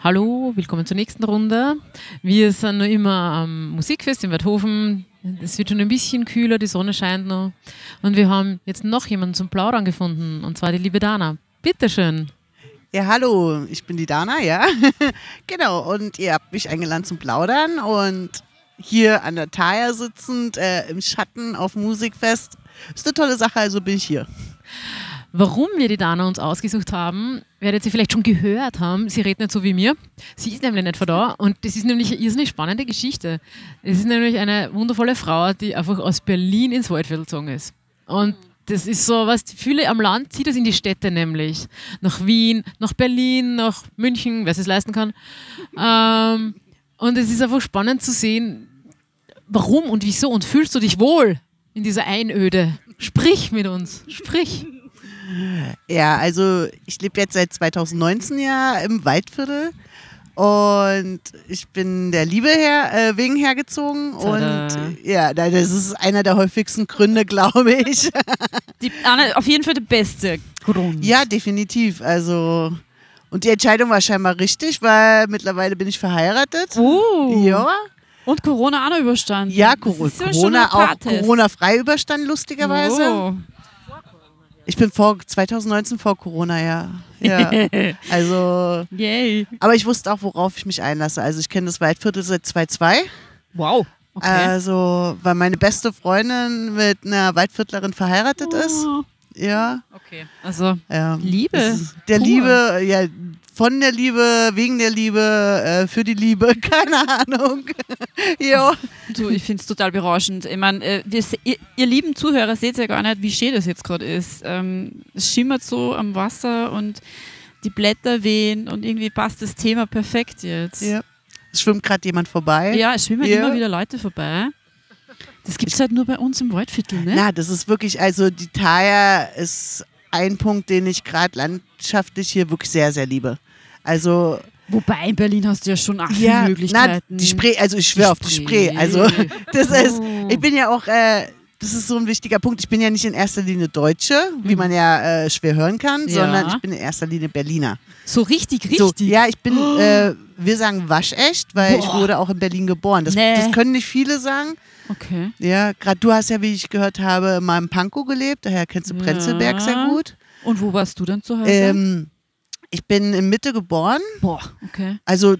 Hallo, willkommen zur nächsten Runde. Wir sind noch immer am Musikfest in Werthofen. Es wird schon ein bisschen kühler, die Sonne scheint noch. Und wir haben jetzt noch jemanden zum Plaudern gefunden, und zwar die liebe Dana. Bitteschön. Ja, hallo, ich bin die Dana, ja. genau, und ihr habt mich eingeladen zum Plaudern und hier an der Thaya sitzend, äh, im Schatten auf Musikfest. Ist eine tolle Sache, also bin ich hier. Warum wir die Dana uns ausgesucht haben, werdet ihr vielleicht schon gehört haben. Sie redet nicht so wie mir. Sie ist nämlich nicht von da. Und das ist nämlich eine irrsinnig spannende Geschichte. Es ist nämlich eine wundervolle Frau, die einfach aus Berlin ins Waldviertel gezogen ist. Und das ist so, was viele am Land zieht das in die Städte nämlich. Nach Wien, nach Berlin, nach München, wer es leisten kann. Ähm, und es ist einfach spannend zu sehen, warum und wieso und fühlst du dich wohl in dieser Einöde? Sprich mit uns, sprich. Ja, also ich lebe jetzt seit 2019 ja im Waldviertel und ich bin der Liebe her, äh, wegen hergezogen Tada. und ja, das ist einer der häufigsten Gründe, glaube ich. Die, auf jeden Fall der beste Grund. ja, definitiv. Also und die Entscheidung war scheinbar richtig, weil mittlerweile bin ich verheiratet. Oh. Ja, Und Corona auch überstanden. ja, Cor Corona auch Partest. Corona-frei überstanden, lustigerweise. Oh. Ich bin vor 2019 vor Corona, ja. ja. Also, Yay. aber ich wusste auch, worauf ich mich einlasse. Also ich kenne das Waldviertel seit 2002. Wow. Okay. Also, weil meine beste Freundin mit einer Waldviertlerin verheiratet ist. Oh. Ja. Okay. Also, ja. Liebe. Ist Der Pur. Liebe, ja, von der Liebe, wegen der Liebe, äh, für die Liebe, keine Ahnung. ja. du, ich finde es total berauschend. Ich meine, äh, ihr, ihr lieben Zuhörer seht ja gar nicht, wie schön das jetzt gerade ist. Ähm, es schimmert so am Wasser und die Blätter wehen und irgendwie passt das Thema perfekt jetzt. ja. Es schwimmt gerade jemand vorbei. Ja, es schwimmen Ja. immer wieder Leute vorbei. Das gibt es halt nur bei uns im Waldviertel, ne? Na, das ist wirklich, also die Thaya ist ein Punkt, den ich gerade landschaftlich hier wirklich sehr, sehr liebe. Also, Wobei in Berlin hast du ja schon auch viele ja, na, Möglichkeiten. die Spree, also ich schwöre auf die Spree. Also, das ist, Oh. ich bin ja auch, äh, das ist so ein wichtiger Punkt. Ich bin ja nicht in erster Linie Deutsche, wie man ja äh, schwer hören kann, Ja. sondern ich bin in erster Linie Berliner. So richtig, richtig. So, ja, ich bin, äh, wir sagen waschecht, weil ich Boah. wurde auch in Berlin geboren. Das, Nee. das können nicht viele sagen. Okay. Ja, gerade du hast ja, wie ich gehört habe, mal im Pankow gelebt, daher kennst du Ja. Prenzlberg sehr gut. Und wo warst du dann zu Hause? Ähm, ich bin in Mitte geboren, Boah, okay. also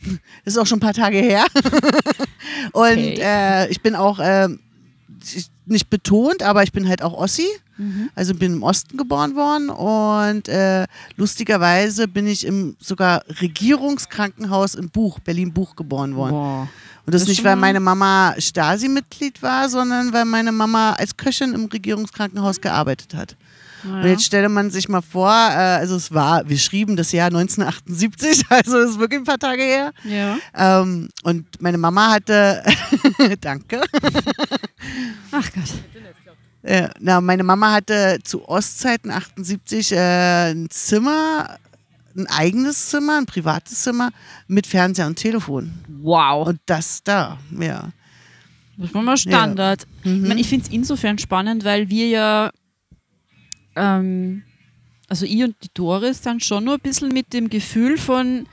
ist auch schon ein paar Tage her. Und Okay. äh, ich bin auch ich- nicht betont, aber ich bin halt auch Ossi. Mhm. Also bin im Osten geboren worden und äh, lustigerweise bin ich im sogar Regierungskrankenhaus in Buch, Berlin-Buch geboren worden. Boah. Und das, Das nicht, weil meine Mama Stasi-Mitglied war, sondern weil meine Mama als Köchin im Regierungskrankenhaus gearbeitet hat. Und Ja. jetzt stelle man sich mal vor, äh, also es war, wir schrieben das Jahr 1978, also das ist wirklich ein paar Tage her. ja. Ähm, und meine Mama hatte, danke, Ach Gott. äh, na, meine Mama hatte zu Ostzeiten 78 äh, ein Zimmer, ein eigenes Zimmer, ein privates Zimmer mit Fernseher und Telefon. Wow. Und das da, ja. Das war mal Standard. Mhm. Ich, mein, ich finde es insofern spannend, weil wir ja, ähm, also ich und die Doris dann schon nur ein bisschen mit dem Gefühl von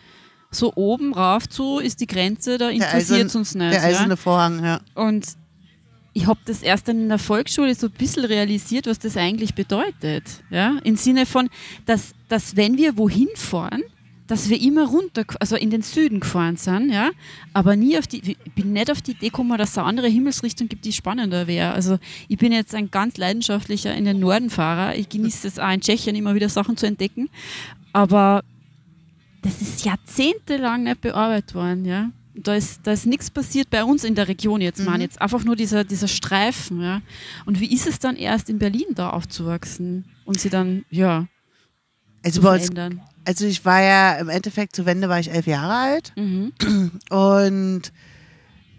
so oben rauf zu ist die Grenze, da interessiert eisern- uns nicht. Der eiserne Vorhang, ja. ja? Und ich habe das erst dann in der Volksschule so ein bisschen realisiert, was das eigentlich bedeutet. Ja? Im Sinne von, dass, dass wenn wir wohin fahren, dass wir immer runter, also in den Süden gefahren sind, ja, aber nie auf die, ich bin nicht auf die Idee gekommen, dass es eine andere Himmelsrichtung gibt, die spannender wäre. Also ich bin jetzt ein ganz leidenschaftlicher in den Norden Fahrer. Ich genieße es auch in Tschechien immer wieder Sachen zu entdecken, aber das ist jahrzehntelang nicht bearbeitet worden, ja. Da ist, da ist nichts passiert bei uns in der Region jetzt, man. Jetzt einfach nur dieser, dieser Streifen, ja. Und wie ist es dann erst in Berlin da aufzuwachsen und sie dann, ja, Also zu verändern? Also ich war ja im Endeffekt zur Wende war ich elf Jahre alt Mhm. und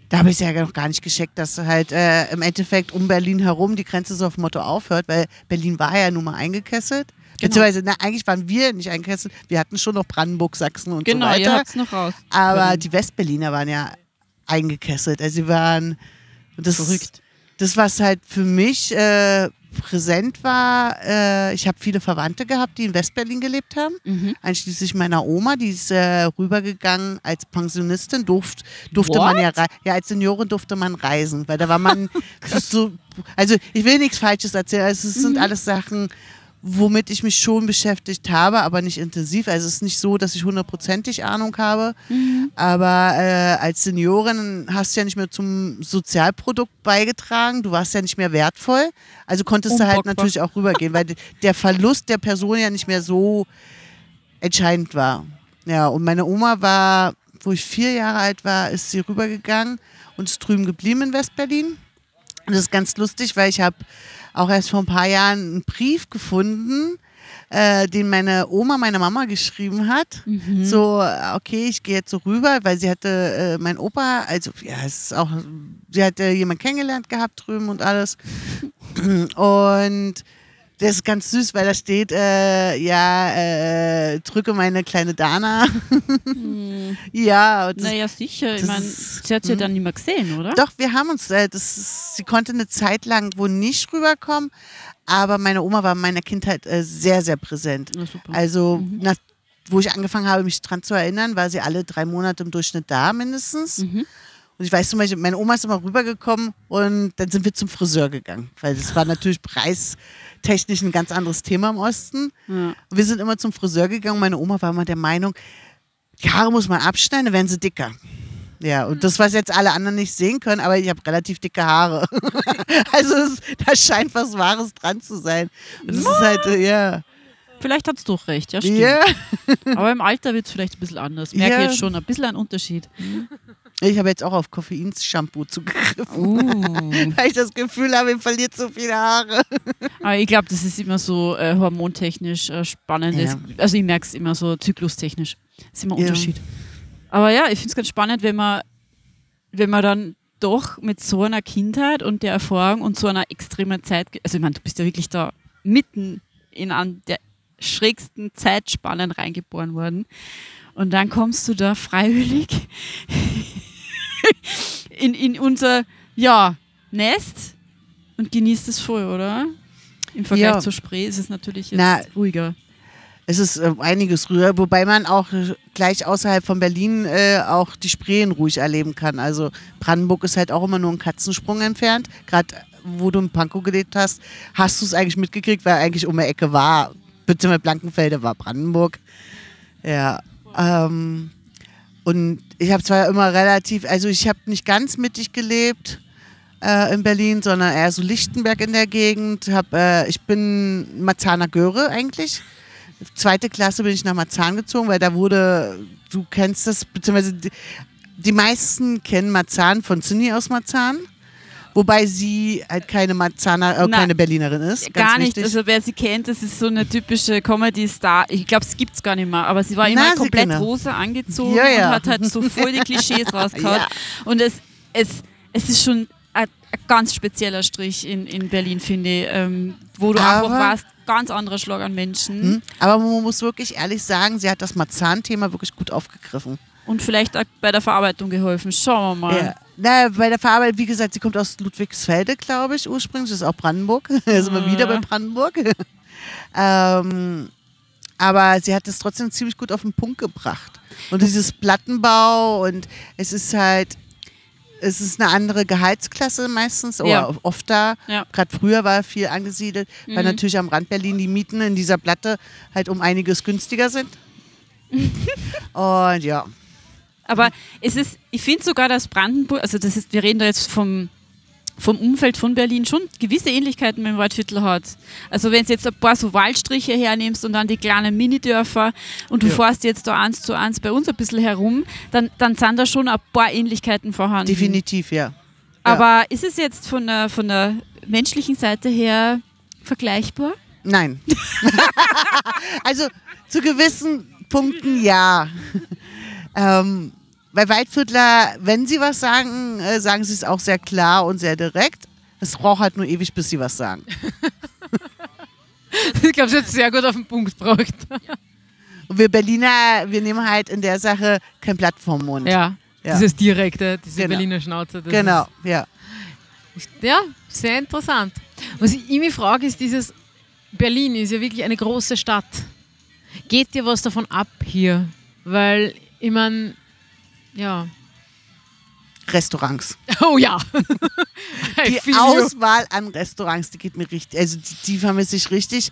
da habe ich ja noch gar nicht gescheckt, dass halt äh, im Endeffekt um Berlin herum die Grenze so auf Motto aufhört, weil Berlin war ja nun mal eingekesselt. Genau. Beziehungsweise, na, eigentlich waren wir nicht eingekesselt, wir hatten schon noch Brandenburg, Sachsen und Genau, so weiter. es noch raus. Aber können. die Westberliner waren ja eingekesselt. Also sie waren das, Verrückt. Das, was halt für mich äh, präsent war, äh, ich habe viele Verwandte gehabt, die in Westberlin gelebt haben. Mhm. Einschließlich meiner Oma, die ist äh, rübergegangen als Pensionistin, durft, durfte man ja, ja, als Seniorin durfte man reisen, weil da war man so, also ich will nichts Falsches erzählen, also es sind alles Sachen, womit ich mich schon beschäftigt habe, aber nicht intensiv. Also es ist nicht so, dass ich hundertprozentig Ahnung habe, aber äh, als Seniorin hast du ja nicht mehr zum Sozialprodukt beigetragen, du warst ja nicht mehr wertvoll, also konntest du halt Unbockbar. natürlich auch rübergehen, weil der Verlust der Person ja nicht mehr so entscheidend war. Ja, und meine Oma war, wo ich vier Jahre alt war, ist sie rübergegangen und ist drüben geblieben in Westberlin. Und das ist ganz lustig, weil ich habe auch erst vor ein paar Jahren einen Brief gefunden, äh, den meine Oma meiner Mama geschrieben hat. So, äh, okay, ich gehe jetzt so rüber, weil sie hatte, äh, mein Opa, also ja, es ist auch, sie hatte jemanden kennengelernt gehabt drüben und alles. Und das ist ganz süß, weil da steht, äh, ja, äh, drücke meine kleine Dana. ja, und das, Naja, sicher. Ich meine, sie hat sie hm. dann nicht mehr gesehen, oder? Doch, wir haben uns, äh, das ist, sie konnte eine Zeit lang wohl nicht rüberkommen, aber meine Oma war in meiner Kindheit äh, sehr, sehr präsent. Na, super. Also, nach, wo ich angefangen habe, mich dran zu erinnern, war sie alle drei Monate im Durchschnitt da mindestens. Mhm. Und ich weiß zum Beispiel, meine Oma ist immer rübergekommen und dann sind wir zum Friseur gegangen, weil das war natürlich preistechnisch ein ganz anderes Thema im Osten. Ja. Wir sind immer zum Friseur gegangen. Meine Oma war immer der Meinung, die Haare muss man abschneiden, dann werden sie dicker. Ja, und das, was jetzt alle anderen nicht sehen können, aber ich habe relativ dicke Haare. also es, da scheint was Wahres dran zu sein. Und das ist halt, ja. Vielleicht hat es doch recht, ja, stimmt. Ja. Aber im Alter wird es vielleicht ein bisschen anders. Merke Ja. jetzt schon ein bisschen einen Unterschied. Ich habe jetzt auch auf Koffeins-Shampoo zugegriffen, Uh. weil ich das Gefühl habe, ich verliert so viele Haare. Aber ich glaube, das ist immer so äh, hormontechnisch äh, spannend. Ja. Also ich merke es immer so zyklustechnisch. Das ist immer ein Ja. Unterschied. Aber ja, ich finde es ganz spannend, wenn man, wenn man dann doch mit so einer Kindheit und der Erfahrung und so einer extremen Zeit, also ich meine, du bist ja wirklich da mitten in an der schrägsten Zeitspannen reingeboren worden. Und dann kommst du da freiwillig in, in unser ja, Nest und genießt es voll, oder? Im Vergleich Ja. zur Spree ist es natürlich jetzt Na, ruhiger. Es ist äh, einiges rüber, wobei man auch äh, gleich außerhalb von Berlin äh, auch die Spreen ruhig erleben kann. Also Brandenburg ist halt auch immer nur einen Katzensprung entfernt. Gerade wo du in Pankow gelebt hast, hast du es eigentlich mitgekriegt, weil eigentlich um die Ecke war, bitte mit Blankenfelde war Brandenburg. Ja. Ähm, und ich habe zwar immer relativ, also ich habe nicht ganz mittig gelebt äh, in Berlin, sondern eher so Lichtenberg in der Gegend. Hab, äh, ich bin Marzahner Göre eigentlich. Zweite Klasse bin ich nach Marzahn gezogen, weil da wurde, du kennst das, beziehungsweise die, die meisten kennen Marzahn von Cindy aus Marzahn. Wobei sie halt keine Marzahner, äh, Na, keine Berlinerin ist. Gar nicht. wichtig. Also wer sie kennt, das ist so eine typische Comedy-Star. Ich glaube, es gibt es gar nicht mehr, aber sie war immer Na, komplett genau. rosa angezogen Ja, ja. und hat halt so voll die Klischees rausgehauen. Ja. Und es, es, es ist schon ein, ein ganz spezieller Strich in, in Berlin, finde ich, ähm, wo du Aber- einfach warst, ganz anderer Schlag an Menschen Hm? Aber man muss wirklich ehrlich sagen, sie hat das Marzahn-Thema wirklich gut aufgegriffen. und vielleicht auch bei der Verarbeitung geholfen. Schauen wir mal. Ja. Na, bei der Verarbeitung, wie gesagt, sie kommt aus Ludwigsfelde, glaube ich, ursprünglich. Das ist auch Brandenburg. Da sind wir wieder bei Brandenburg. ähm, aber sie hat es trotzdem ziemlich gut auf den Punkt gebracht. Und dieses Plattenbau und es ist halt, es ist eine andere Gehaltsklasse meistens oder Ja. oft da. Ja. Gerade früher war viel angesiedelt, weil natürlich am Rand Berlin die Mieten in dieser Platte halt um einiges günstiger sind. und ja. Aber es ist, ich finde sogar, dass Brandenburg, also das ist, wir reden da jetzt vom, vom Umfeld von Berlin, schon gewisse Ähnlichkeiten mit dem Waldviertel hat. Also wenn du jetzt ein paar so Waldstriche hernimmst und dann die kleinen Minidörfer und du Ja. fährst jetzt da eins zu eins bei uns ein bisschen herum, dann, dann sind da schon ein paar Ähnlichkeiten vorhanden. Definitiv, ja. Aber ist es jetzt von der, von der menschlichen Seite her vergleichbar? Nein. also zu gewissen Punkten ja. Ähm, bei Waldviertler, wenn sie was sagen, äh, sagen sie es auch sehr klar und sehr direkt. Es braucht halt nur ewig, bis sie was sagen. Ich glaube, sie hat es sehr gut auf den Punkt gebracht. Und wir Berliner, wir nehmen halt in der Sache kein Blatt vom Mund. Ja, Ja. dieses direkte, diese Genau. Berliner Schnauze. Genau, ja. Ja, sehr interessant. Was ich mich frage, ist dieses, Berlin ist ja wirklich eine große Stadt. Geht dir was davon ab hier? Weil, ich meine, ja. Restaurants. Oh ja. Die. Auswahl an Restaurants, die geht mir richtig, also die, die vermisse ich richtig.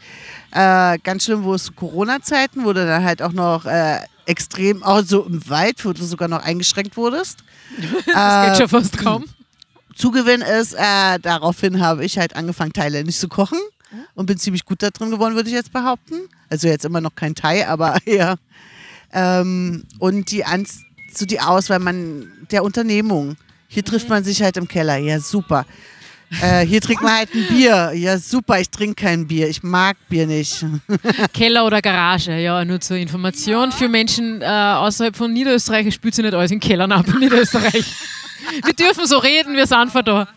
Äh, ganz schlimm, wo es Corona-Zeiten, wo du dann halt auch noch äh, extrem, auch so im Wald, wo du sogar noch eingeschränkt wurdest. Das geht Äh, schon fast kaum. Zugewinn ist, äh, daraufhin habe ich halt angefangen, thailändisch zu kochen und bin ziemlich gut da drin geworden, würde ich jetzt behaupten. Also jetzt immer noch kein Thai, aber ja. Ähm, und die, Ans so die Auswahl man, der Unternehmung. Hier trifft man sich halt im Keller. Ja, super. Äh, hier trinkt man halt ein Bier. Ja, super, ich trinke kein Bier. Ich mag Bier nicht. Keller oder Garage, ja, nur zur Information. Für Menschen äh, außerhalb von Niederösterreich, ich spürt sich nicht alles in Kellern ab in Niederösterreich. wir dürfen so reden, wir sind von da.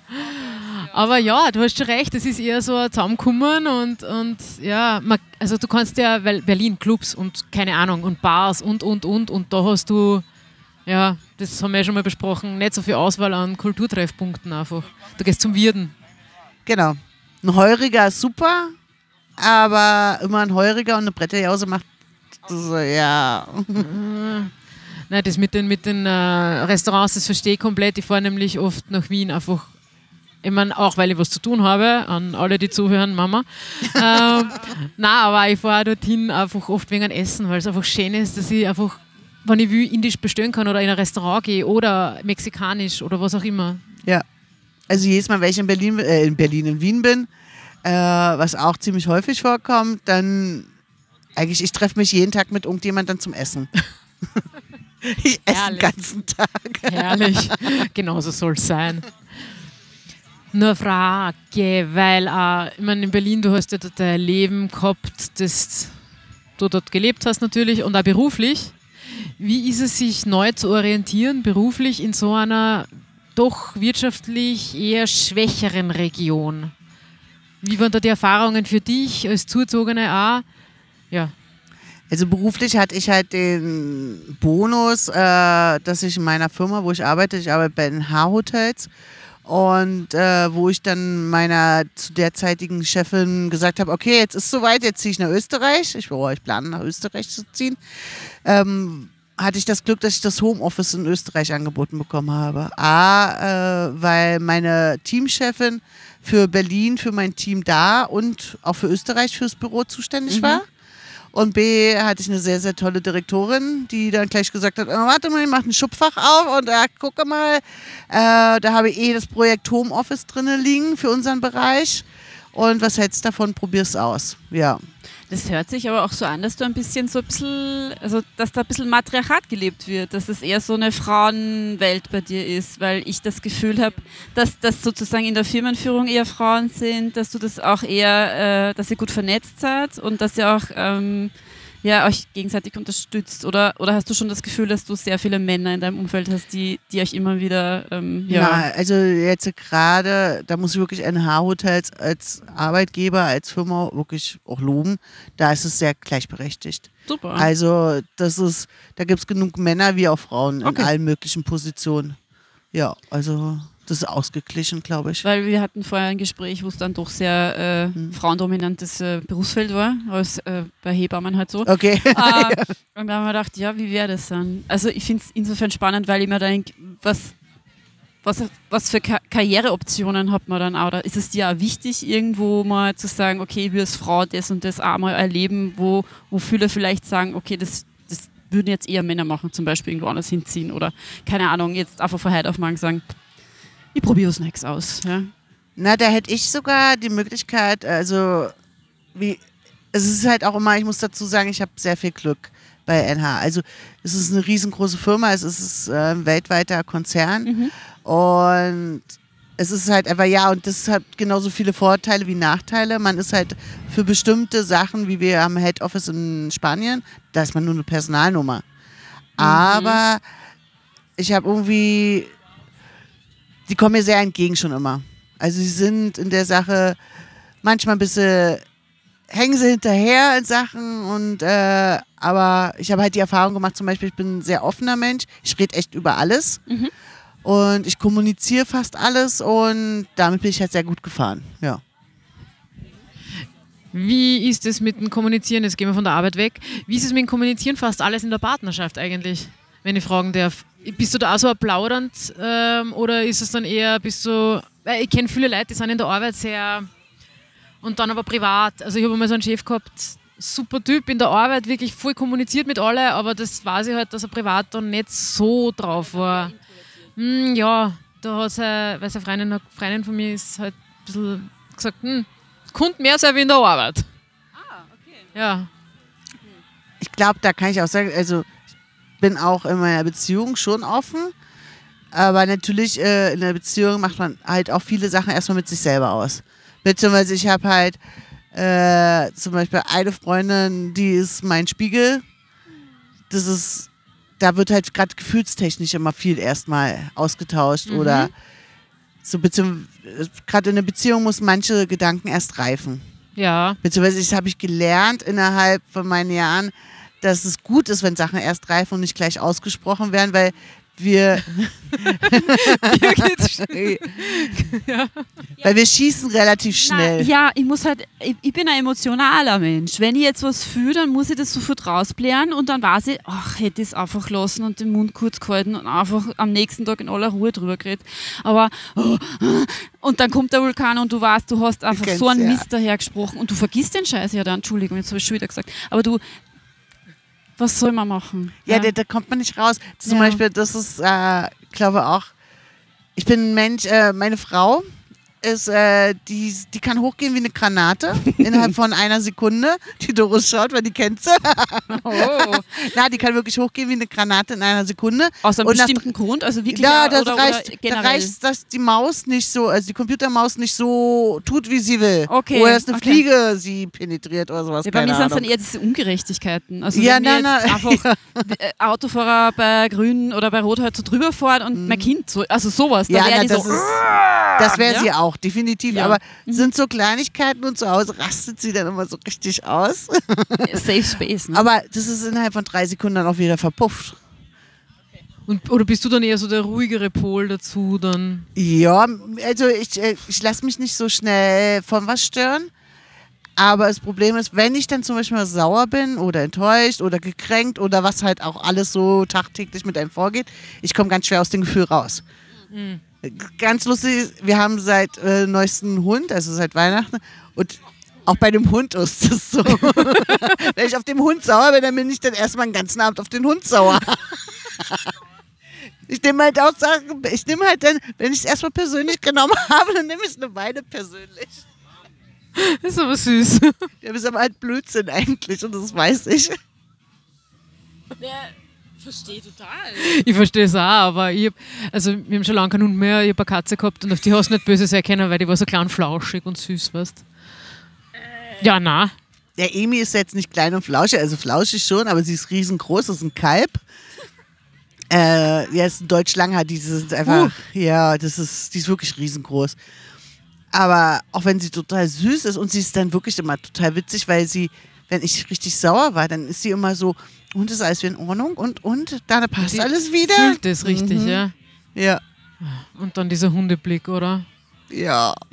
Aber ja, du hast schon recht, es ist eher so ein Zusammenkommen und, und ja, man, also du kannst ja, weil Berlin, Clubs und keine Ahnung und Bars und, und, und und da hast du, ja, das haben wir ja schon mal besprochen, nicht so viel Auswahl an Kulturtreffpunkten einfach. Du gehst zum Wirden. Genau. Ein Heuriger ist super, aber immer ein Heuriger und eine Bretterjause macht so, ja. Nein, das mit den, mit den äh, Restaurants, das verstehe ich komplett. Ich fahre nämlich oft nach Wien einfach. Ich meine, auch weil ich was zu tun habe, an alle, die zuhören, Mama. ähm, nein, aber ich fahre dorthin einfach oft wegen Essen, weil es einfach schön ist, dass ich einfach, wenn ich will, indisch bestellen kann oder in ein Restaurant gehe oder mexikanisch oder was auch immer. Ja. Also jedes Mal, wenn ich in Berlin, äh, in Berlin, in Wien bin, äh, was auch ziemlich häufig vorkommt, dann eigentlich, ich treffe mich jeden Tag mit irgendjemandem zum Essen. ich esse den ganzen Tag. Herrlich. Genauso soll es sein. Nur Frage, weil äh, ich meine, in Berlin, du hast ja dort ein Leben gehabt, das du dort gelebt hast natürlich und auch beruflich. Wie ist es, sich neu zu orientieren, beruflich in so einer doch wirtschaftlich eher schwächeren Region? Wie waren da die Erfahrungen für dich als Zuzogene auch? Ja, Also beruflich hatte ich halt den Bonus, äh, dass ich in meiner Firma, wo ich arbeite, ich arbeite bei den H-Hotels und äh, wo ich dann meiner zu derzeitigen Chefin gesagt habe, okay, jetzt ist soweit, jetzt ziehe ich nach Österreich. Ich, oh, ich plane nach Österreich zu ziehen. Ähm, hatte ich das Glück, dass ich das Homeoffice in Österreich angeboten bekommen habe. A, äh, weil meine Teamchefin für Berlin, für mein Team da und auch für Österreich fürs Büro zuständig war. Und B hatte ich eine sehr, sehr tolle Direktorin, die dann gleich gesagt hat, oh, warte mal, ich mache ein Schubfach auf und da gucke mal, äh, da habe ich eh das Projekt Homeoffice drinne liegen für unseren Bereich. Und was hältst du davon? Probier's aus. Ja. Das hört sich aber auch so an, dass du ein bisschen so ein bisschen, also dass da ein bisschen Matriarchat gelebt wird, dass es eher so eine Frauenwelt bei dir ist, weil ich das Gefühl habe, dass das sozusagen in der Firmenführung eher Frauen sind, dass du das auch eher, äh, dass ihr gut vernetzt seid und dass ihr auch ähm, ja, euch gegenseitig unterstützt. Oder, oder hast du schon das Gefühl, dass du sehr viele Männer in deinem Umfeld hast, die, die euch immer wieder ähm, ja, Na, also jetzt gerade, da muss ich wirklich NH-Hotels als Arbeitgeber, als Firma wirklich auch loben. Da ist es sehr gleichberechtigt. super. Also das ist, da gibt es genug Männer wie auch Frauen Okay. in allen möglichen Positionen. Ja, also das ist ausgeglichen, glaube ich. Weil wir hatten vorher ein Gespräch, wo es dann doch sehr äh, frauendominantes äh, Berufsfeld war, als äh, bei Hebammen halt so. Okay. äh, und da haben wir gedacht, ja, wie wäre das dann? Also ich finde es insofern spannend, weil ich mir denke, was, was, was für Ka Karriereoptionen hat man dann auch? Oder ist es dir auch wichtig, irgendwo mal zu sagen, okay, ich will als Frau das und das auch mal erleben, wo, wo viele vielleicht sagen, okay, das, das würden jetzt eher Männer machen, zum Beispiel irgendwo anders hinziehen oder keine Ahnung, jetzt einfach von heute auf morgen sagen, ich probiere Neues aus. Ja? Na, da hätte ich sogar die Möglichkeit, also wie, es ist halt auch immer, ich muss dazu sagen, ich habe sehr viel Glück bei NH. Also es ist eine riesengroße Firma, es ist äh, ein weltweiter Konzern und es ist halt einfach, ja, und das hat genauso viele Vorteile wie Nachteile. Man ist halt für bestimmte Sachen, wie wir am Head Office in Spanien, da ist man nur eine Personalnummer. Aber ich habe irgendwie, die kommen mir sehr entgegen schon immer. Also sie sind in der Sache manchmal ein bisschen, hängen sie hinterher in Sachen und äh, aber ich habe halt die Erfahrung gemacht, zum Beispiel, ich bin ein sehr offener Mensch, ich rede echt über alles. Und ich kommuniziere fast alles und damit bin ich halt sehr gut gefahren. Ja. Wie ist es mit dem Kommunizieren? Jetzt gehen wir von der Arbeit weg. Wie ist es mit dem Kommunizieren fast alles in der Partnerschaft eigentlich, wenn ich fragen darf? Bist du da auch so plaudernd ähm, oder ist es dann eher, bist du, weil ich kenne viele Leute, die sind in der Arbeit sehr und dann aber privat. Also ich habe mal so einen Chef gehabt, super Typ in der Arbeit, wirklich voll kommuniziert mit allen, aber das weiß ich halt, dass er privat dann nicht so drauf war. Hm, ja, da hat er, weil seine Freundin, eine Freundin von mir ist halt ein bisschen gesagt, hm, Kunden mehr sein wie in der Arbeit. Ah, okay. Ja. Ich glaube, da kann ich auch sagen, also bin auch in meiner Beziehung schon offen. Aber natürlich äh, in der Beziehung macht man halt auch viele Sachen erstmal mit sich selber aus. Beziehungsweise ich habe halt äh, zum Beispiel eine Freundin, die ist mein Spiegel. Das ist, da wird halt gerade gefühlstechnisch immer viel erstmal ausgetauscht Mhm. oder so gerade in der Beziehung muss manche Gedanken erst reifen. Ja. Beziehungsweise das habe ich gelernt innerhalb von meinen Jahren, dass es gut ist, wenn Sachen erst reifen und nicht gleich ausgesprochen werden, weil wir, Hier geht's weil wir schießen relativ schnell. Nein, ja, ich muss halt, ich, ich bin ein emotionaler Mensch. Wenn ich jetzt was fühle, dann muss ich das sofort rausblären und dann weiß ich, ach, hätte ich es einfach lassen und den Mund kurz gehalten und einfach am nächsten Tag in aller Ruhe drüber geredet. Aber, und dann kommt der Vulkan und du weißt, du hast einfach so einen ja. Mist dahergesprochen und du vergisst den Scheiß ja dann, Entschuldigung, jetzt habe ich schon wieder gesagt. Aber du, was soll man machen? Ja, Da, da kommt man nicht raus. Zum Ja. Beispiel, das ist, äh, glaube auch, ich bin ein Mensch, äh, meine Frau ist, äh, die, die kann hochgehen wie eine Granate innerhalb von einer Sekunde. Die Doris schaut, weil die kennt sie. oh, Na, die kann wirklich hochgehen wie eine Granate in einer Sekunde. aus einem Und nach- bestimmten Grund, also wirklich Ja, das oder, reicht, oder da reicht, dass die Maus nicht so, also die Computermaus nicht so tut, wie sie will. Okay, Oder dass eine okay. Fliege sie penetriert oder sowas. Ja, bei mir sind es dann eher diese Ungerechtigkeiten. Also Ja, wenn nein, nein. einfach äh, Autofahrer bei Grün oder bei Rot halt so drüber fahren und mein Kind so, also sowas, Mhm. ja, na, das, so, ist, das wäre Ja? sie auch, definitiv. Ja. Aber sind so Kleinigkeiten und zu Hause rastet sie dann immer so richtig aus. Safe Space. Ne? Aber das ist innerhalb von drei Sekunden dann auch wieder verpufft. Und, oder bist du dann eher so der ruhigere Pol dazu dann? Ja, also ich, äh, ich lasse mich nicht so schnell von was stören. Aber das Problem ist, wenn ich dann zum Beispiel mal sauer bin oder enttäuscht oder gekränkt oder was halt auch alles so tagtäglich mit einem vorgeht, ich komme ganz schwer aus dem Gefühl raus. Ganz lustig, wir haben seit äh, neuesten Hund, also seit Weihnachten, und auch bei dem Hund ist das so. wenn ich auf dem Hund sauer bin, dann bin ich dann erstmal den ganzen Abend auf den Hund sauer. Ich nehme halt auch Sachen, ich nehme halt dann, wenn ich es erstmal persönlich genommen habe, dann nehme ich es eine Weile persönlich. Das ist aber süß. Ja, ist aber halt Blödsinn eigentlich und das weiß ich. Verstehe total. Ich verstehe es auch, aber ich hab, also wir haben schon lange keinen Hund mehr, ich habe eine Katze gehabt und auf die hast du nicht böse sein können, weil die war so klein und flauschig und süß, weißt Ja, na. Der Emi ist jetzt nicht klein und flauschig, also flauschig schon, aber sie ist riesengroß, das ist ein Kalb. Äh, ja, ist ein Deutschlanger, die sind einfach, ja, das ist, die ist wirklich riesengroß. Aber auch wenn sie total süß ist und sie ist dann wirklich immer total witzig, weil sie, wenn ich richtig sauer war, dann ist sie immer so, und ist alles wieder in Ordnung und, und, da passt Die alles wieder. Fühlt das richtig, Mhm. ja. Ja, Und dann dieser Hundeblick, oder? ja.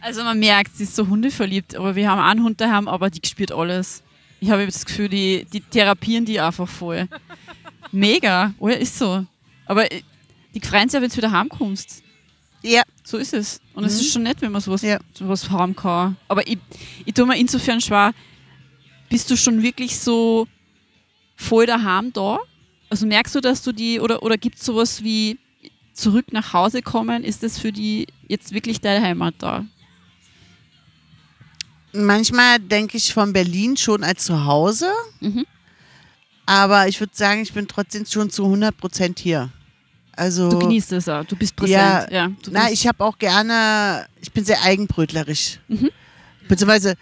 Also man merkt, sie ist so hundeverliebt, aber wir haben einen Hund daheim, aber die spürt alles. Ich habe das Gefühl, die, die therapieren die einfach voll. Mega, oh ja, ist so. Aber äh, die freuen sich ja, wenn du wieder heimkommst. Ja, So ist es. Und es ist schon nett, wenn man sowas, Ja. sowas haben kann. Aber ich, ich tue mir insofern schwer, bist du schon wirklich so voll daheim da? Also merkst du, dass du die, oder, oder gibt es sowas wie zurück nach Hause kommen? Ist das für die jetzt wirklich deine Heimat da? manchmal denke ich von Berlin schon als zu Hause. Mhm. Aber ich würde sagen, ich bin trotzdem schon zu 100 Prozent hier. Also, Du genießt es auch, du bist präsent. Ja, du na, bist- ich habe auch gerne, ich bin sehr eigenbrötlerisch. Mhm. Beziehungsweise,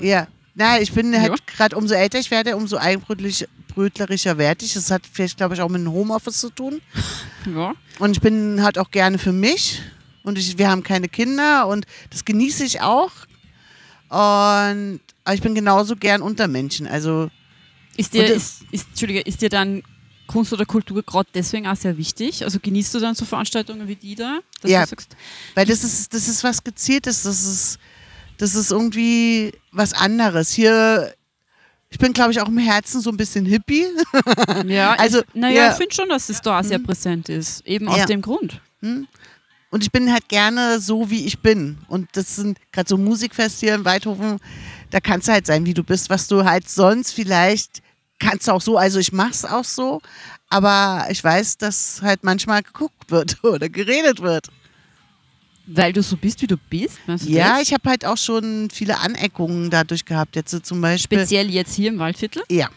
ja, na, ich bin Ja. halt gerade, umso älter ich werde, umso eigenbrötlerischer werde ich. Das hat vielleicht, glaube ich, auch mit dem Homeoffice zu tun. ja. Und ich bin halt auch gerne für mich. Und ich, wir haben keine Kinder und das genieße ich auch. Und aber ich bin genauso gern unter Menschen. Also Ist dir, ist, ist, Entschuldige, ist dir dann Kunst oder Kultur gerade deswegen auch sehr wichtig? Also genießt du dann so Veranstaltungen wie die da? Ja. sagst, Weil das ist, das ist was Gezieltes, das ist, das ist irgendwie was anderes. Hier, ich bin, glaube ich, auch im Herzen so ein bisschen Hippie. ja, Also, ich, naja, ja. ich finde schon, dass es da sehr präsent ist. Eben aus Ja. dem Grund. Und ich bin halt gerne so, wie ich bin. Und das sind gerade so Musikfest hier in Weidhofen, da kannst du halt sein, wie du bist, was du halt sonst vielleicht kannst du auch so, also ich mach's auch so, aber ich weiß, dass halt manchmal geguckt wird oder geredet wird. Weil du so bist, wie du bist? Du Ja, das? ich habe halt auch schon viele Aneckungen dadurch gehabt. Jetzt so zum Beispiel. Speziell jetzt hier im Waldviertel? Ja.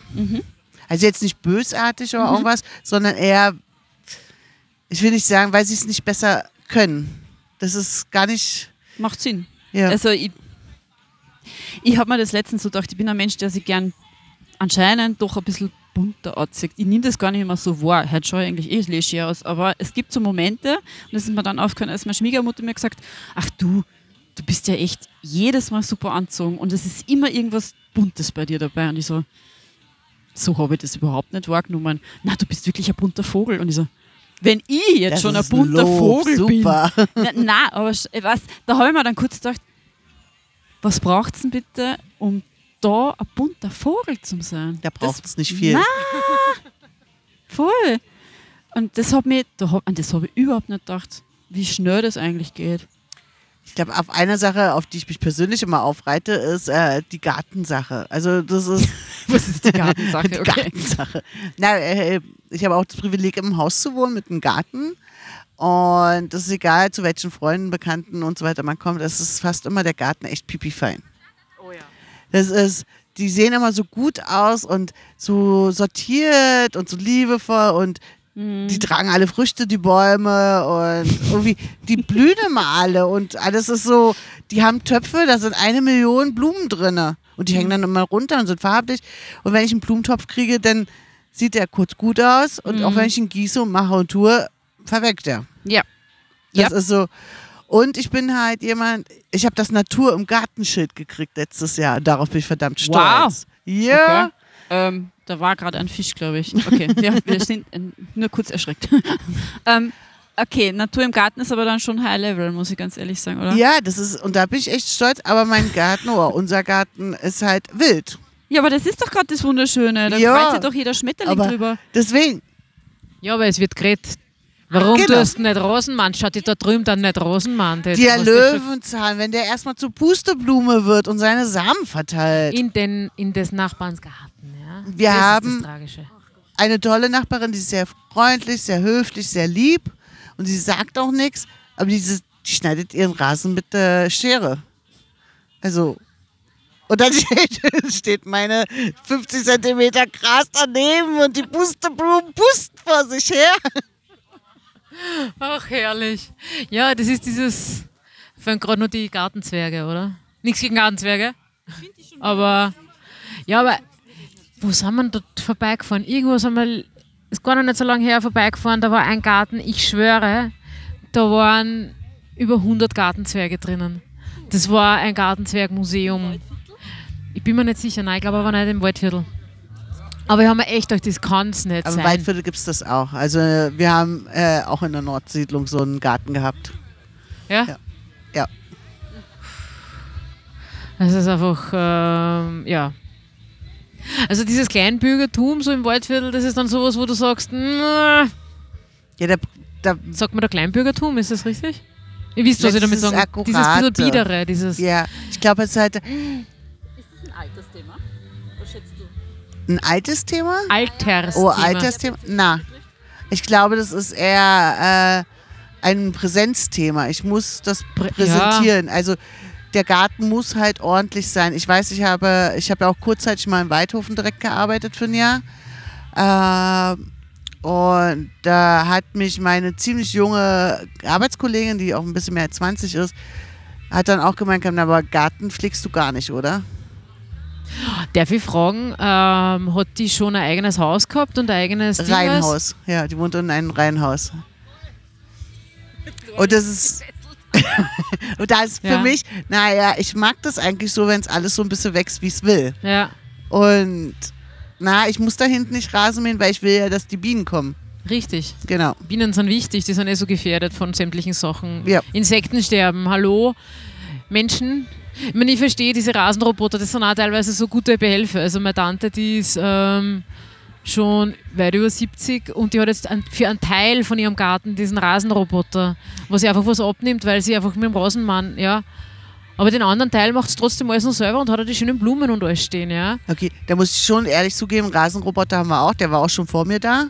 Also jetzt nicht bösartig oder irgendwas, sondern eher, ich will nicht sagen, weil sie es nicht besser können. Das ist gar nicht. Macht Sinn. Ja. Also ich, ich habe mir das letztens so gedacht, ich bin ein Mensch, der sich gern anscheinend doch ein bisschen bunter anzieht. Ich nehme das gar nicht immer so wahr. Heute schaue ich eigentlich eh leger aus. Aber es gibt so Momente, und das ist mir dann aufgefallen, als meine Schwiegermutter mir gesagt ach du, du bist ja echt jedes Mal super anzogen und es ist immer irgendwas Buntes bei dir dabei. Und ich so, so habe ich das überhaupt nicht wahrgenommen. Na, du bist wirklich ein bunter Vogel. Und ich so, wenn ich jetzt Das schon ein bunter Lob, Vogel super. bin. Na, nein, aber ich weiß, da habe ich mir dann kurz gedacht, was braucht es denn bitte, um da ein bunter Vogel zu sein? Da braucht es nicht viel. Nein. Voll. Und das hat mich, da an das habe ich überhaupt nicht gedacht, wie schnell das eigentlich geht. Ich glaube, auf eine Sache, auf die ich mich persönlich immer aufreite, ist äh, die Gartensache. Also das ist Was ist die Gartensache? die Okay. Gartensache. Na, äh, ich habe auch das Privileg, im Haus zu wohnen mit einem Garten. Und es ist egal, zu welchen Freunden, Bekannten und so weiter man kommt, es ist fast immer der Garten echt pipifein. Oh ja. Das ist, die sehen immer so gut aus und so sortiert und so liebevoll und die tragen alle Früchte, die Bäume und irgendwie, die blühen immer alle und alles ist so, die haben Töpfe, da sind eine Million Blumen drinne und die hängen dann immer runter und sind farblich und wenn ich einen Blumentopf kriege, dann sieht der kurz gut aus und auch wenn ich ihn gieße und mache und tue, verweckt er. Ja. Das Ja. ist so. Und ich bin halt jemand, ich habe das Natur im Gartenschild gekriegt letztes Jahr. und Darauf bin ich verdammt stolz. Ja. Okay. Ähm, da war gerade ein Fisch, glaube ich. Okay, wir, wir sind nur kurz erschreckt. ähm, okay, Natur im Garten ist aber dann schon High Level, muss ich ganz ehrlich sagen, oder? Ja, das ist, und da bin ich echt stolz, aber mein Garten, oder unser Garten ist halt wild. Ja, aber das ist doch gerade das Wunderschöne. Da Ja. freut sich doch jeder Schmetterling drüber. deswegen, Ja, aber es wird geredet. Warum Genau. tust du nicht Rosenmann? Schaut die da drüben dann nicht Rosenmann? Das- der Löwenzahn, wenn der erstmal zur Pusteblume wird und seine Samen verteilt. In, den, in des Nachbarns Garten, ja. Wir das haben- Ist das Tragische. Eine tolle Nachbarin, die ist sehr freundlich, sehr höflich, sehr lieb und sie sagt auch nichts, aber diese, die schneidet ihren Rasen mit der Schere. Also, und dann steht, steht meine 50 Zentimeter Gras daneben und die Pusteblumen pusten vor sich her. Ach, herrlich. Ja, das ist dieses. Fangen gerade nur die Gartenzwerge, oder? Nichts gegen Gartenzwerge. Aber. Ja, aber. Wo sind wir dort vorbeigefahren? Irgendwo sind wir. Ist gar noch nicht so lange her vorbeigefahren. Da war ein Garten, ich schwöre, da waren über 100 Gartenzwerge drinnen. Das war ein Gartenzwergmuseum. Ich bin mir nicht sicher, nein, ich glaube aber nicht im Waldviertel. Aber ich habe mir echt gedacht, das kann es nicht Aber im sein. Waldviertel gibt es das auch. Also wir haben äh, auch in der Nordsiedlung so einen Garten gehabt. Ja? Ja. Ja. Es ist einfach, ähm, ja. Also dieses Kleinbürgertum so im Waldviertel, das ist dann sowas, wo du sagst, na, Ja, da, da, sagt man da Kleinbürgertum, ist das richtig? Ihr wisst, was ich damit dieses sage. Dieses bisschen Akkurate. biedere, dieses. ja, ich glaube, es ist halt ein altes Thema. Alters. Oh, Altersthema? Na, ich glaube, das ist eher äh, ein Präsenzthema. Ich muss das Prä- präsentieren. Also der Garten muss halt ordentlich sein. Ich weiß, ich habe, ich habe ja auch kurzzeitig mal in Weidhofen direkt gearbeitet für ein Jahr. Äh, und da hat mich meine ziemlich junge Arbeitskollegin, die auch ein bisschen mehr als 20 ist, hat dann auch gemeint, aber Garten pflegst du gar nicht, oder? Darf ich fragen, ähm, hat die schon ein eigenes Haus gehabt und ein eigenes? Reihenhaus. Ja, die wohnt in einem Reihenhaus. Und das ist. und da ist für Ja. mich, naja, ich mag das eigentlich so, wenn es alles so ein bisschen wächst, wie es will. Ja. Und na, ich muss da hinten nicht Rasen mähen, weil ich will ja, dass die Bienen kommen. Richtig. Genau. Bienen sind wichtig, die sind eh so gefährdet von sämtlichen Sachen. Ja. Insekten sterben, hallo. Menschen. Ich meine, ich verstehe diese Rasenroboter, das sind auch teilweise so gute Behelfe. Also meine Tante, die ist ähm, schon weit über 70 und die hat jetzt ein, für einen Teil von ihrem Garten diesen Rasenroboter, wo sie einfach was abnimmt, weil sie einfach mit dem Rasenmann, ja. Aber den anderen Teil macht es trotzdem alles noch selber und hat die schönen Blumen und alles stehen, ja. Okay, da muss ich schon ehrlich zugeben, Rasenroboter haben wir auch, der war auch schon vor mir da.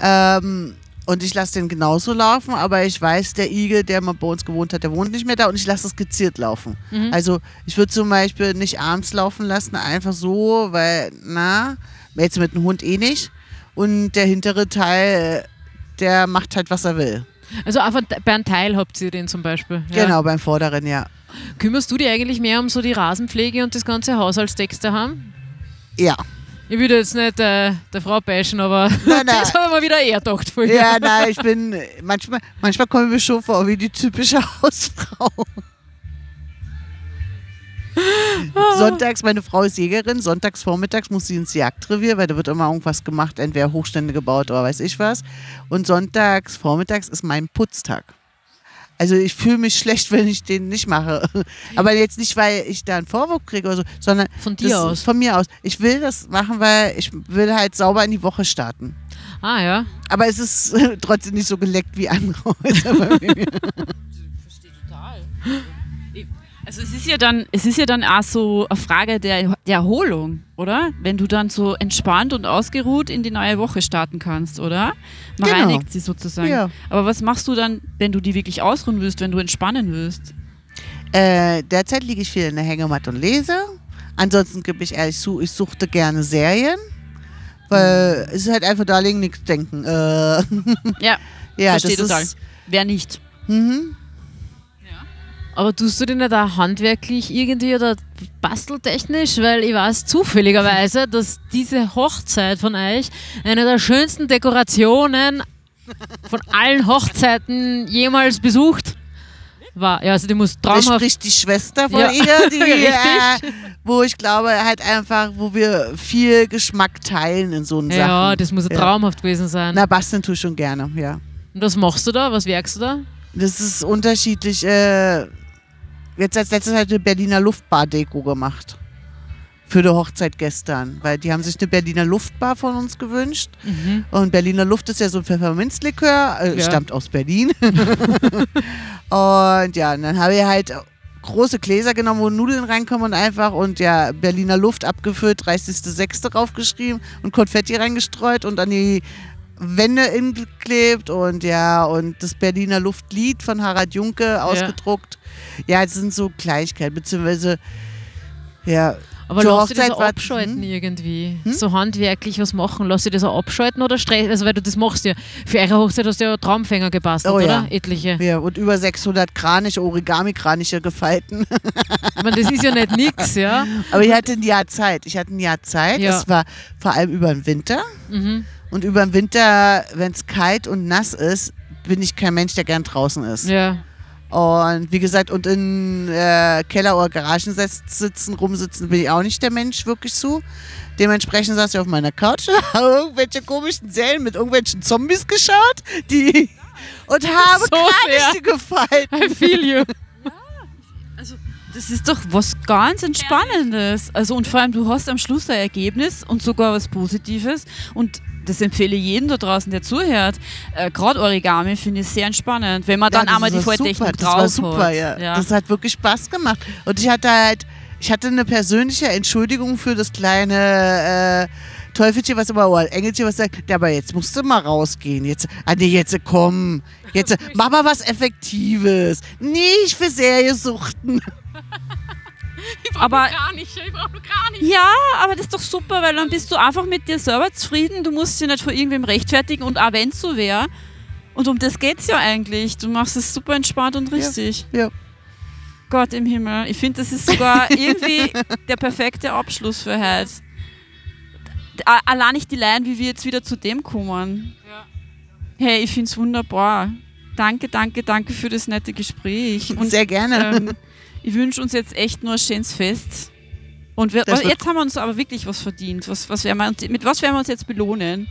Ähm, und ich lasse den genauso laufen, aber ich weiß, der Igel, der mal bei uns gewohnt hat, der wohnt nicht mehr da und ich lasse es gezielt laufen. Mhm. Also ich würde zum Beispiel nicht abends laufen lassen, einfach so, weil, na, jetzt mit dem Hund eh nicht. Und der hintere Teil, der macht halt, was er will. Also einfach bei einem Teil habt ihr den zum Beispiel. Ja. Genau, beim vorderen, ja. Kümmerst du dich eigentlich mehr um so die Rasenpflege und das ganze Haushaltstext daheim? Ja. Ich würde jetzt nicht äh, der Frau bashen, aber Nein, nein. das habe ich mir wieder eher gedacht vorher. Ja, nein, ich bin, manchmal, manchmal komme ich mir schon vor wie die typische Hausfrau. Sonntags, meine Frau ist Jägerin, sonntags vormittags muss sie ins Jagdrevier, weil da wird immer irgendwas gemacht, entweder Hochstände gebaut oder weiß ich was. Und sonntags vormittags ist mein Putztag. Also ich fühle mich schlecht, wenn ich den nicht mache. Aber jetzt nicht, weil ich da einen Vorwurf kriege oder so, sondern Von dir aus. Von mir aus. Ich will das machen, weil ich will halt sauber in die Woche starten. Ah ja. Aber es ist trotzdem nicht so geleckt wie andere Häuser bei mir. Also es ist ja dann, es ist ja dann auch so eine Frage der, der Erholung, oder? Wenn du dann so entspannt und ausgeruht in die neue Woche starten kannst, oder? Man Genau. reinigt sie sozusagen. Ja. Aber was machst du dann, wenn du die wirklich ausruhen willst, wenn du entspannen willst? Äh, derzeit liege ich viel in der Hängematte und lese. Ansonsten gebe ich ehrlich zu, ich suchte gerne Serien. Weil es ist halt einfach da liegen, nichts denken. Äh, Ja, ja, verstehe das total. ist. Wer nicht? Mhm. Aber tust du den nicht auch handwerklich irgendwie oder basteltechnisch? Weil ich weiß zufälligerweise, dass diese Hochzeit von euch eine der schönsten Dekorationen von allen Hochzeiten jemals besucht war. Ja, also die muss traumhaft. spricht die Schwester von Ja. ihr, die, äh, wo ich glaube, halt einfach, wo wir viel Geschmack teilen in so einen Ja, Sachen. das muss ja Ja. traumhaft gewesen sein. Na, basteln tue ich schon gerne, ja. Und was machst du da? Was werkst du da? Das ist unterschiedlich. Äh, jetzt als letztes hat eine Berliner Luftbar-Deko gemacht. Für die Hochzeit gestern. Weil die haben sich eine Berliner Luftbar von uns gewünscht. Mhm. Und Berliner Luft ist ja so ein Pfefferminzlikör, äh, Ja. stammt aus Berlin. und ja, und dann habe ich halt große Gläser genommen, wo Nudeln reinkommen und einfach und ja, Berliner Luft abgefüllt, 30.06. draufgeschrieben und Konfetti reingestreut und an die Wände geklebt und ja, und das Berliner Luftlied von Harald Junke ausgedruckt. Ja, das sind so Kleinigkeiten, beziehungsweise ja, Aber lass dich das auch abschalten hm? irgendwie. Hm? So handwerklich was machen. Lass dich das auch abschalten oder stress? Also, weil du das machst ja. Für eure Hochzeit hast du ja Traumfänger gebastelt, Oh oder? ja. Etliche. ja, und über 600 Kranich, Origami-Kraniche gefalten. Ich meine, das ist ja nicht nix, ja. Aber ich hatte ein Jahr Zeit. Ich hatte ein Jahr Zeit. Ja. Es war vor allem über den Winter. Mhm. Und über den Winter, wenn es kalt und nass ist, bin ich kein Mensch, der gern draußen ist. Ja. Und wie gesagt, und in äh, Keller oder Garagen sitz- sitzen, rumsitzen, bin ich auch nicht der Mensch wirklich so. Dementsprechend saß ich auf meiner Couch, habe irgendwelche komischen Serien mit irgendwelchen Zombies geschaut, die und habe So. Kraniche gefalten. I feel you. Also, das ist doch was ganz Entspannendes. Also, und vor allem, du hast am Schluss ein Ergebnis und sogar was Positives. Und das empfehle ich jedem da draußen, der zuhört. Äh, Gerade Origami finde ich sehr entspannend, wenn man dann das einmal die Volltechnik super, drauf Das war super, hat. ja. ja. Das hat wirklich Spaß gemacht. Und ich hatte halt, ich hatte eine persönliche Entschuldigung für das kleine äh, Teufelchen, was immer, oder Engelchen, was sagt, ja, aber jetzt musst du mal rausgehen. Jetzt, ah nee, jetzt komm. Jetzt mach mal was Effektives. Nicht für Seriesuchten. aber Kraniche, ich brauche nur Kraniche. ja, aber das ist doch super, weil dann bist du einfach mit dir selber zufrieden. Du musst dich nicht vor irgendwem rechtfertigen und auch wenn es so wäre. Und um das geht es ja eigentlich. Du machst es super entspannt und richtig. Ja. Gott im Himmel. Ich finde, das ist sogar irgendwie der perfekte Abschluss für heute. Allein nicht die Line, wie wir jetzt wieder zu dem kommen. Ja. Hey, ich finde es wunderbar. Danke, danke, danke für das nette Gespräch. Und Sehr gerne. ähm, ich wünsche uns jetzt echt nur ein schönes Fest. Und wir, jetzt haben wir uns aber wirklich was verdient. Was, was werden wir uns, mit was werden wir uns jetzt belohnen?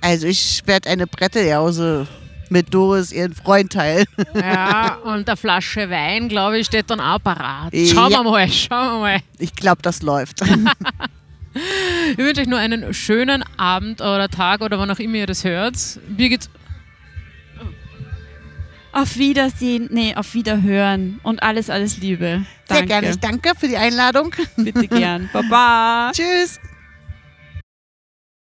Also ich werde eine Bretteljause mit Doris ihren Freund teilen. Ja, und eine Flasche Wein, glaube ich, steht dann auch parat. Ja. Schauen wir mal, schauen wir mal. Ich glaube, das läuft. Ich wünsche euch nur einen schönen Abend oder Tag oder wann auch immer ihr das hört. Birgit, Auf Wiedersehen, nee, auf Wiederhören und alles, alles Liebe. Sehr Danke. gerne. Ich danke für die Einladung. Bitte gern. Baba. Tschüss.